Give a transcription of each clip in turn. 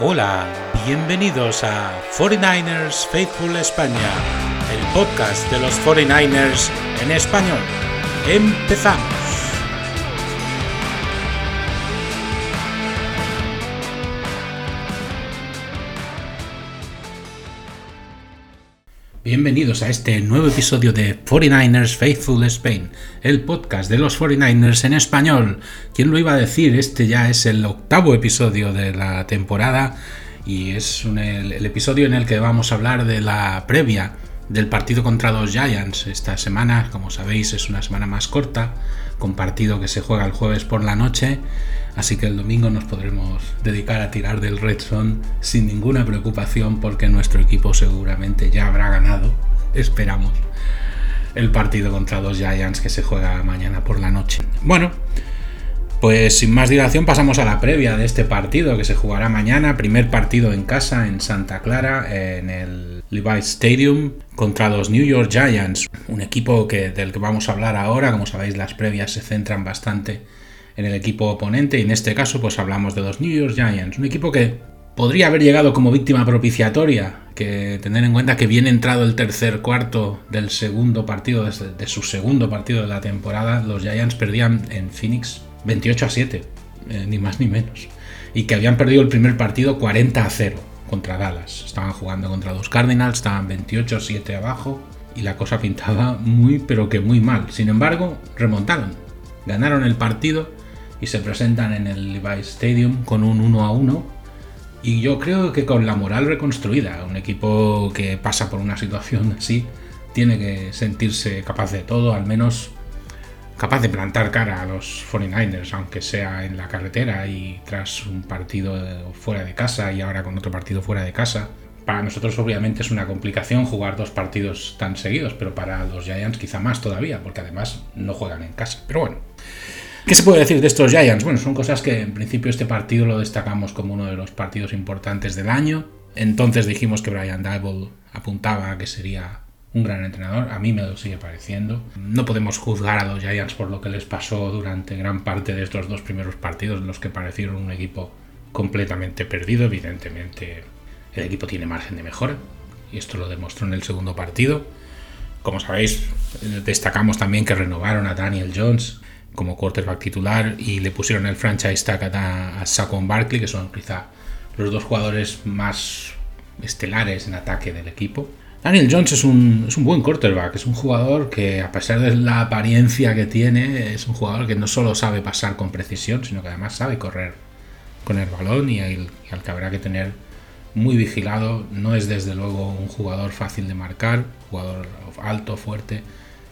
Hola, bienvenidos a 49ers Faithful España, el podcast de los 49ers en español. Empezamos. Bienvenidos a este nuevo episodio de 49ers Faithful Spain, el podcast de los 49ers en español. ¿Quién lo iba a decir? Este ya es el octavo episodio de la temporada y es el, episodio en el que vamos a hablar de la previa del partido contra los Giants. Esta semana, como sabéis, es una semana más corta, con partido que se juega el jueves por la noche Así que el domingo nos podremos dedicar a tirar del Red Zone sin ninguna preocupación porque nuestro equipo seguramente ya habrá ganado, esperamos, el partido contra los Giants que se juega mañana por la noche. Bueno, pues sin más dilación pasamos a la previa de este partido que se jugará mañana, primer partido en casa en Santa Clara, en el Levi's Stadium contra los New York Giants, un equipo que, del que vamos a hablar ahora, como sabéis las previas se centran bastante en el equipo oponente y en este caso pues hablamos de los New York Giants, un equipo que podría haber llegado como víctima propiciatoria, que tener en cuenta que viene entrado el tercer cuarto del segundo partido, de su segundo partido de la temporada, los Giants perdían en Phoenix 28 a 7, eh, ni más ni menos, y que habían perdido el primer partido 40 a 0 contra Dallas. Estaban jugando contra los Cardinals, estaban 28 a 7 abajo y la cosa pintaba muy pero que muy mal. Sin embargo, remontaron, ganaron el partido y se presentan en el Levi's Stadium con un 1 a 1 y yo creo que con la moral reconstruida, un equipo que pasa por una situación así tiene que sentirse capaz de todo, al menos capaz de plantar cara a los 49ers, aunque sea en la carretera y tras un partido fuera de casa y ahora con otro partido fuera de casa. Para nosotros obviamente es una complicación jugar dos partidos tan seguidos, pero para los Giants quizá más todavía, porque además no juegan en casa. Pero bueno, ¿Qué se puede decir de estos Giants? Bueno, son cosas que en principio este partido lo destacamos como uno de los partidos importantes del año. Entonces dijimos que Brian Dable apuntaba a que sería un gran entrenador. A mí me lo sigue pareciendo. No podemos juzgar a los Giants por lo que les pasó durante gran parte de estos dos primeros partidos, en los que parecieron un equipo completamente perdido. Evidentemente, el equipo tiene margen de mejora y esto lo demostró en el segundo partido. Como sabéis, destacamos también que renovaron a Daniel Jones como quarterback titular y le pusieron el franchise tag a, a Saquon Barkley, que son quizá los dos jugadores más estelares en ataque del equipo. Daniel Jones es un, es un buen quarterback, es un jugador que a pesar de la apariencia que tiene, es un jugador que no solo sabe pasar con precisión, sino que además sabe correr con el balón y, y al que habrá que tener muy vigilado. No es desde luego un jugador fácil de marcar, jugador alto, fuerte,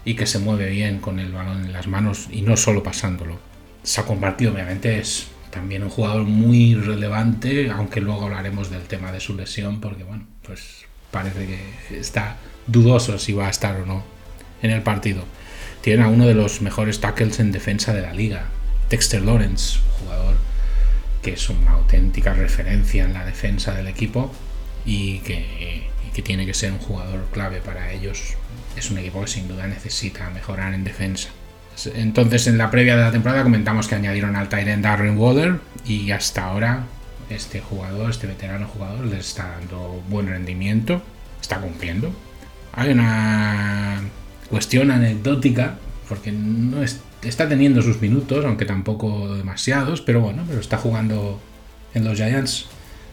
y que se mueve bien con el balón en las manos y no solo pasándolo. Se ha convertido, obviamente, es también un jugador muy relevante, aunque luego hablaremos del tema de su lesión, porque bueno, pues parece que está dudoso si va a estar o no en el partido. Tiene a uno de los mejores tackles en defensa de la liga, Dexter Lawrence, jugador que es una auténtica referencia en la defensa del equipo y que, y que tiene que ser un jugador clave para ellos es un equipo que sin duda necesita mejorar en defensa. Entonces, en la previa de la temporada comentamos que añadieron al Tyrant Darren Waller y hasta ahora este jugador, este veterano jugador, les está dando buen rendimiento, está cumpliendo. Hay una cuestión anecdótica, porque no está teniendo sus minutos, aunque tampoco demasiados, pero bueno, pero está jugando en los Giants,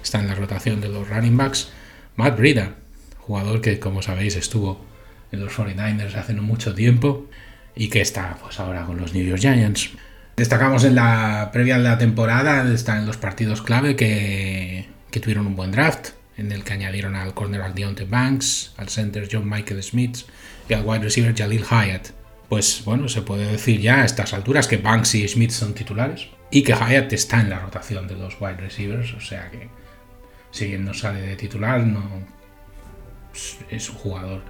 está en la rotación de los running backs. Matt Brida, jugador que como sabéis estuvo en los 49ers hace no mucho tiempo y que está pues ahora con los New York Giants. Destacamos en la previa de la temporada, están los partidos clave que, que tuvieron un buen draft, en el que añadieron al cornerback Deontay Banks, al center John Michael Smith y al wide receiver Jalil Hyatt. Pues bueno, se puede decir ya a estas alturas que Banks y Smith son titulares y que Hyatt está en la rotación de los wide receivers, o sea que si bien no sale de titular, no es un jugador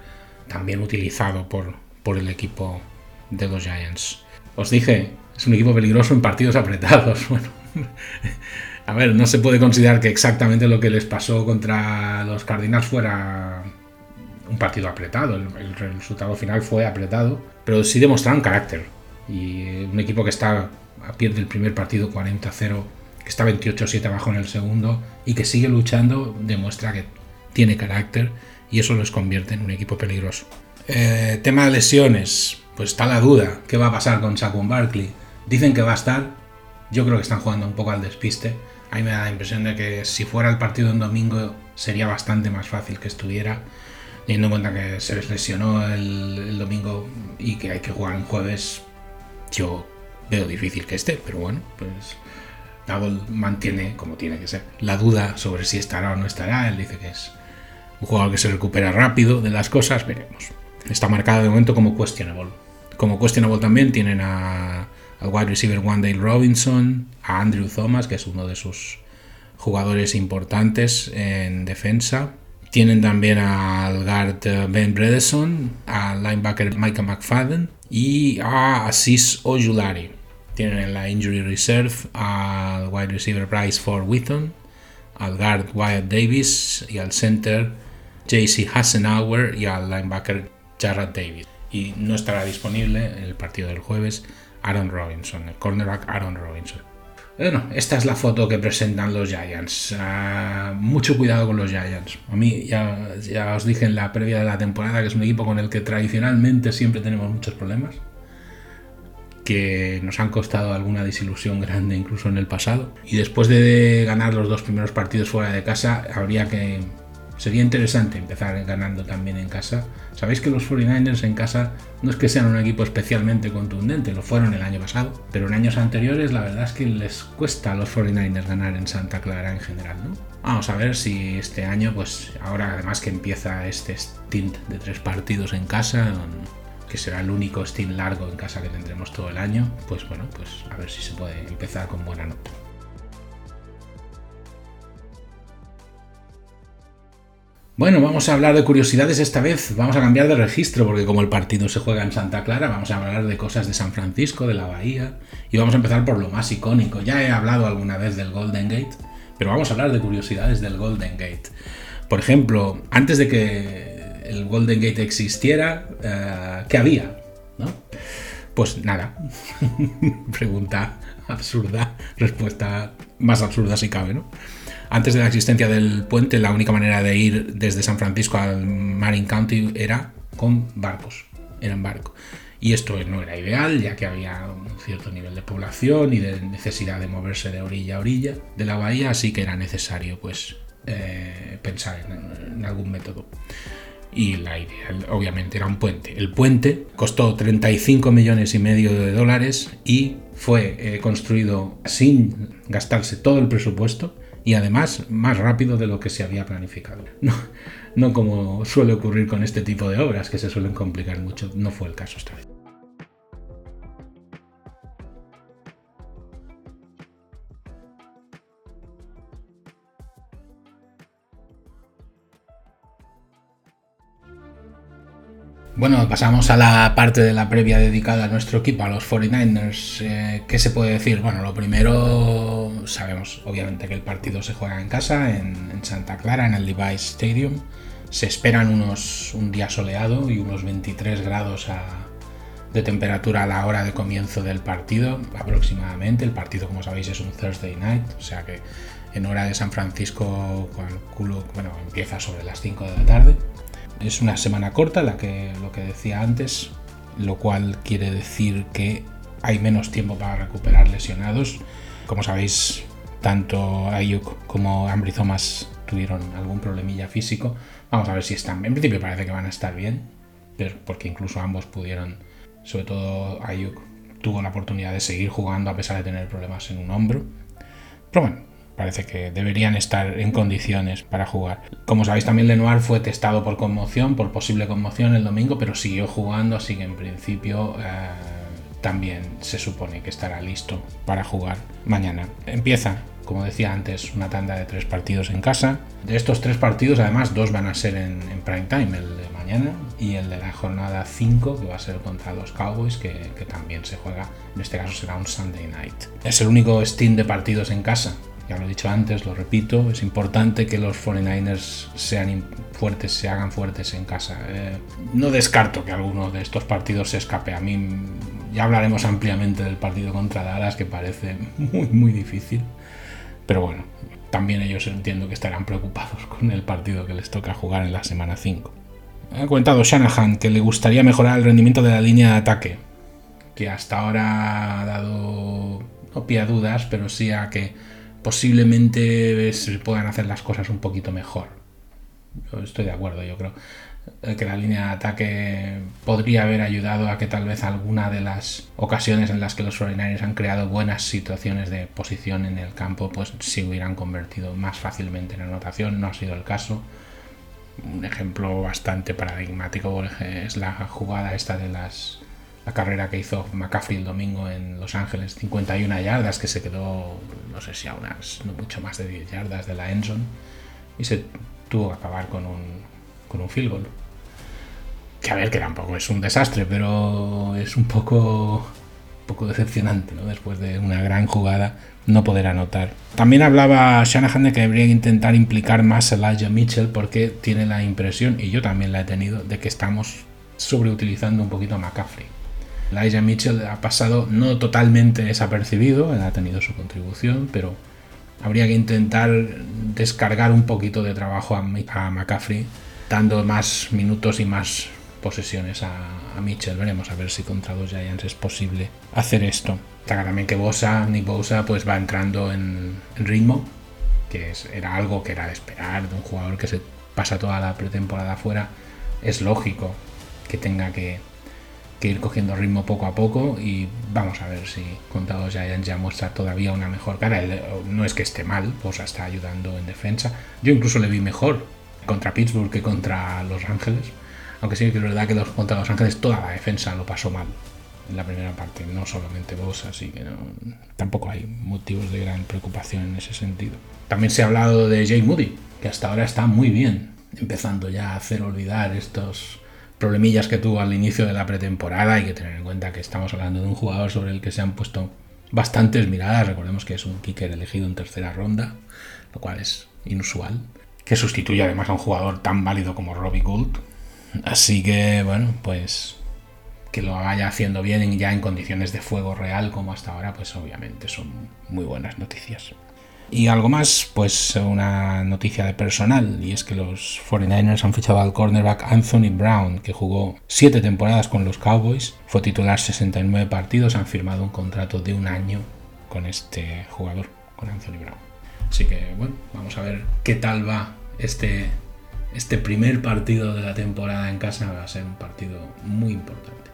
también utilizado por, por el equipo de los Giants. Os dije, es un equipo peligroso en partidos apretados. Bueno, a ver, no se puede considerar que exactamente lo que les pasó contra los Cardinals fuera un partido apretado. El, resultado final fue apretado, pero sí demostraron carácter. Y un equipo que está pierde el primer partido 40-0 que está 28-7 abajo en el segundo y que sigue luchando, demuestra que tiene carácter y eso los convierte en un equipo peligroso. Eh, tema de lesiones, pues está la duda, ¿qué va a pasar con Saquon Barkley? Dicen que va a estar, yo creo que están jugando un poco al despiste. A mí me da la impresión de que si fuera el partido en domingo sería bastante más fácil que estuviera, teniendo en cuenta que se les lesionó el, domingo y que hay que jugar en jueves. Yo veo difícil que esté, pero bueno, pues Double mantiene, como tiene que ser, la duda sobre si estará o no estará. Él dice que es un jugador que se recupera rápido de las cosas, veremos. Está marcado de momento como questionable. Como questionable también tienen a, al wide receiver Wandale Robinson, a Andrew Thomas, que es uno de sus jugadores importantes en defensa. Tienen también al guard eh, Ben Bredesen, al linebacker Micah McFadden y a Asis Ojulari. Tienen en la injury reserve al wide receiver Bryce Ford Wheaton, al guard Wyatt Davis y al center JC Hassenauer y al linebacker Jarrett Davis. Y no estará disponible en el partido del jueves Aaron Robinson, el cornerback Aaron Robinson. Bueno, esta es la foto que presentan los Giants. Ah, mucho cuidado con los Giants. A mí ya, ya os dije en la previa de la temporada que es un equipo con el que tradicionalmente siempre tenemos muchos problemas. Que nos han costado alguna desilusión grande incluso en el pasado. Y después de ganar los dos primeros partidos fuera de casa, habría que Sería interesante empezar ganando también en casa. Sabéis que los 49ers en casa no es que sean un equipo especialmente contundente, lo fueron el año pasado, pero en años anteriores la verdad es que les cuesta a los 49ers ganar en Santa Clara en general, ¿no? Vamos a ver si este año, pues ahora además que empieza este stint de tres partidos en casa, que será el único stint largo en casa que tendremos todo el año, pues bueno, pues a ver si se puede empezar con buena nota. Bueno, vamos a hablar de curiosidades esta vez. Vamos a cambiar de registro porque como el partido se juega en Santa Clara, vamos a hablar de cosas de San Francisco, de la Bahía. Y vamos a empezar por lo más icónico. Ya he hablado alguna vez del Golden Gate, pero vamos a hablar de curiosidades del Golden Gate. Por ejemplo, antes de que el Golden Gate existiera, eh, ¿qué había? Pues nada. Pregunta absurda, respuesta más absurda si cabe, ¿no? Antes de la existencia del puente, la única manera de ir desde San Francisco al Marin County era con barcos, era en barco. Y esto no era ideal, ya que había un cierto nivel de población y de necesidad de moverse de orilla a orilla de la bahía, así que era necesario pues eh, pensar en, algún método. Y la idea, obviamente, era un puente. El puente costó 35 millones y medio de dólares y fue eh, construido sin gastarse todo el presupuesto y además más rápido de lo que se había planificado. No, no como suele ocurrir con este tipo de obras que se suelen complicar mucho, no fue el caso esta vez. Bueno, pasamos a la parte de la previa dedicada a nuestro equipo, a los 49ers. Eh, ¿Qué se puede decir? Bueno, lo primero, sabemos obviamente que el partido se juega en casa, en, Santa Clara, en el Device Stadium. Se esperan unos, un día soleado y unos 23 grados de temperatura a la hora de comienzo del partido, aproximadamente. El partido, como sabéis, es un Thursday night, o sea que en hora de San Francisco, calculo, bueno, empieza sobre las 5 de la tarde. Es una semana corta, la que, lo que decía antes, lo cual quiere decir que hay menos tiempo para recuperar lesionados. Como sabéis, tanto Ayuk como Ambry Thomas tuvieron algún problemilla físico. Vamos a ver si están. En principio parece que van a estar bien, pero porque incluso ambos pudieron, sobre todo Ayuk tuvo la oportunidad de seguir jugando a pesar de tener problemas en un hombro. Pero bueno, parece que deberían estar en condiciones para jugar. Como sabéis también Lenoir fue testado por conmoción, por posible conmoción el domingo, pero siguió jugando, así que en principio eh, también se supone que estará listo para jugar mañana. Empieza como decía antes, una tanda de tres partidos en casa. De estos tres partidos, además, dos van a ser en, prime time, el de mañana y el de la jornada 5, que va a ser contra los Cowboys, que, que, también se juega, en este caso será un Sunday night. Es el único steam de partidos en casa ya lo he dicho antes, lo repito, es importante que los 49ers sean fuertes, se hagan fuertes en casa. Eh, no descarto que alguno de estos partidos se escape. A mí ya hablaremos ampliamente del partido contra Dallas, que parece muy, muy difícil. Pero bueno, también ellos entiendo que estarán preocupados con el partido que les toca jugar en la semana 5. Ha comentado Shanahan que le gustaría mejorar el rendimiento de la línea de ataque, que hasta ahora ha dado, no pie a dudas, pero sí a que posiblemente se puedan hacer las cosas un poquito mejor. Estoy de acuerdo, yo creo que la línea de ataque podría haber ayudado a que tal vez alguna de las ocasiones en las que los 49ers han creado buenas situaciones de posición en el campo, pues se hubieran convertido más fácilmente en anotación. No ha sido el caso. Un ejemplo bastante paradigmático es la jugada esta de las la carrera que hizo McCaffrey el domingo en Los Ángeles, 51 yardas, que se quedó, no sé si a unas, no mucho más de 10 yardas de la Enson, y se tuvo que acabar con un, con un field goal. Que a ver, que tampoco es un desastre, pero es un poco, poco decepcionante, ¿no? Después de una gran jugada, no poder anotar. También hablaba Shanahan de que debería intentar implicar más a Elijah Mitchell porque tiene la impresión, y yo también la he tenido, de que estamos sobreutilizando un poquito a McCaffrey. Elijah Mitchell ha pasado no totalmente desapercibido, ha tenido su contribución, pero habría que intentar descargar un poquito de trabajo a, McCaffrey, dando más minutos y más posesiones a, Mitchell. Veremos a ver si contra los Giants es posible hacer esto. Está también que Bosa, Nick Bosa, pues va entrando en, ritmo, que era algo que era de esperar de un jugador que se pasa toda la pretemporada fuera. Es lógico que tenga que, que ir cogiendo ritmo poco a poco y vamos a ver si Contados Giants ya muestra todavía una mejor cara. no es que esté mal, pues está ayudando en defensa. Yo incluso le vi mejor contra Pittsburgh que contra Los Ángeles. Aunque sí que es verdad que los, contra Los Ángeles toda la defensa lo pasó mal en la primera parte, no solamente vos, así que tampoco hay motivos de gran preocupación en ese sentido. También se ha hablado de Jay Moody, que hasta ahora está muy bien, empezando ya a hacer olvidar estos problemillas que tuvo al inicio de la pretemporada. Hay que tener en cuenta que estamos hablando de un jugador sobre el que se han puesto bastantes miradas. Recordemos que es un kicker elegido en tercera ronda, lo cual es inusual. Que sustituye además a un jugador tan válido como Robbie Gould. Así que, bueno, pues que lo vaya haciendo bien ya en condiciones de fuego real como hasta ahora, pues obviamente son muy buenas noticias. Y algo más, pues una noticia de personal, y es que los 49ers han fichado al cornerback Anthony Brown, que jugó 7 temporadas con los Cowboys, fue titular 69 partidos, han firmado un contrato de un año con este jugador, con Anthony Brown. Así que bueno, vamos a ver qué tal va este, este primer partido de la temporada en casa, va a ser un partido muy importante.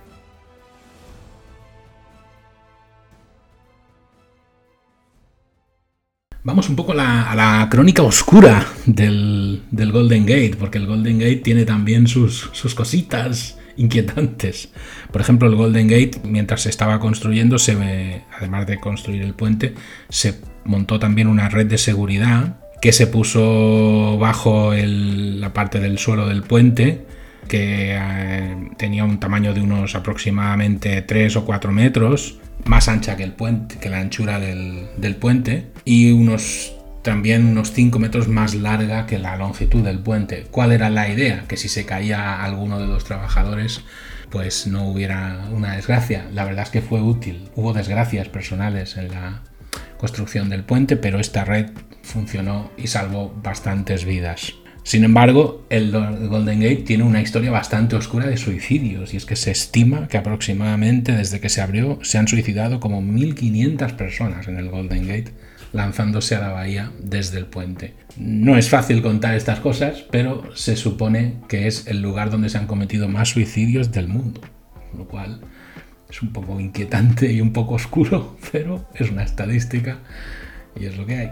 Vamos un poco a la, crónica oscura del, Golden Gate, porque el Golden Gate tiene también sus, cositas inquietantes. Por ejemplo, el Golden Gate, mientras se estaba construyendo, se, además de construir el puente, se montó también una red de seguridad que se puso bajo la parte del suelo del puente, que eh, tenía un tamaño de unos aproximadamente 3 o 4 metros más ancha que el puente, que la anchura del, puente, y unos también unos 5 metros más larga que la longitud del puente. ¿Cuál era la idea? Que si se caía alguno de los trabajadores, pues no hubiera una desgracia. La verdad es que fue útil. Hubo desgracias personales en la construcción del puente, pero esta red funcionó y salvó bastantes vidas. Sin embargo, el Golden Gate tiene una historia bastante oscura de suicidios y es que se estima que aproximadamente desde que se abrió se han suicidado como 1.500 personas en el Golden Gate lanzándose a la bahía desde el puente. No es fácil contar estas cosas, pero se supone que es el lugar donde se han cometido más suicidios del mundo, lo cual es un poco inquietante y un poco oscuro, pero es una estadística y es lo que hay.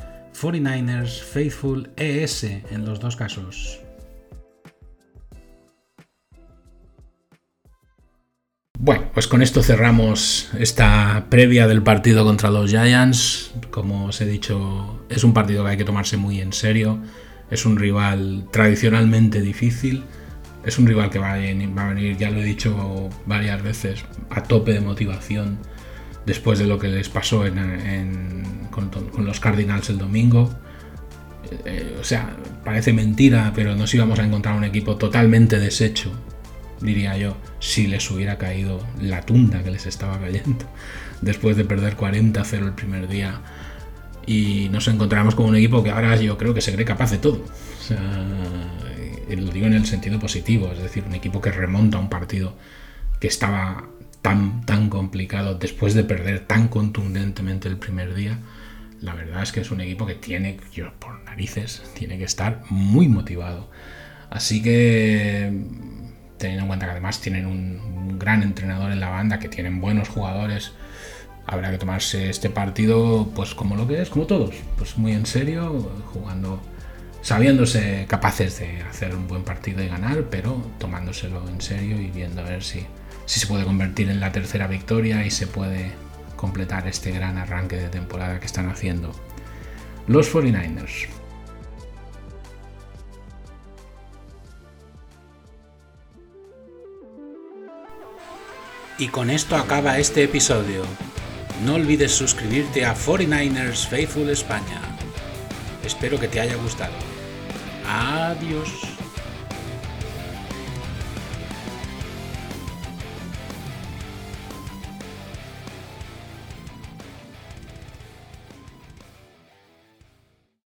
49ers Faithful ES en los dos casos. Bueno, pues con esto cerramos esta previa del partido contra los Giants. Como os he dicho, es un partido que hay que tomarse muy en serio. Es un rival tradicionalmente difícil. Es un rival que va a venir, ya lo he dicho varias veces, a tope de motivación después de lo que les pasó con, los Cardinals el domingo. Eh, o sea, parece mentira, pero nos íbamos a encontrar un equipo totalmente deshecho diría yo, si les hubiera caído la tunda que les estaba cayendo después de perder 40-0 el primer día. Y nos encontramos con un equipo que ahora yo creo que se cree capaz de todo. O sea, lo digo en el sentido positivo, es decir, un equipo que remonta un partido que estaba tan, tan complicado después de perder tan contundentemente el primer día. La verdad es que es un equipo que tiene, yo por narices, tiene que estar muy motivado. Así que teniendo en cuenta que además tienen un, gran entrenador en la banda, que tienen buenos jugadores, habrá que tomarse este partido pues como lo que es, como todos, pues muy en serio, jugando, sabiéndose capaces de hacer un buen partido y ganar, pero tomándoselo en serio y viendo a ver si, si se puede convertir en la tercera victoria y se puede completar este gran arranque de temporada que están haciendo los 49ers. Y con esto acaba este episodio. No olvides suscribirte a 49ers Faithful España. Espero que te haya gustado. Adiós.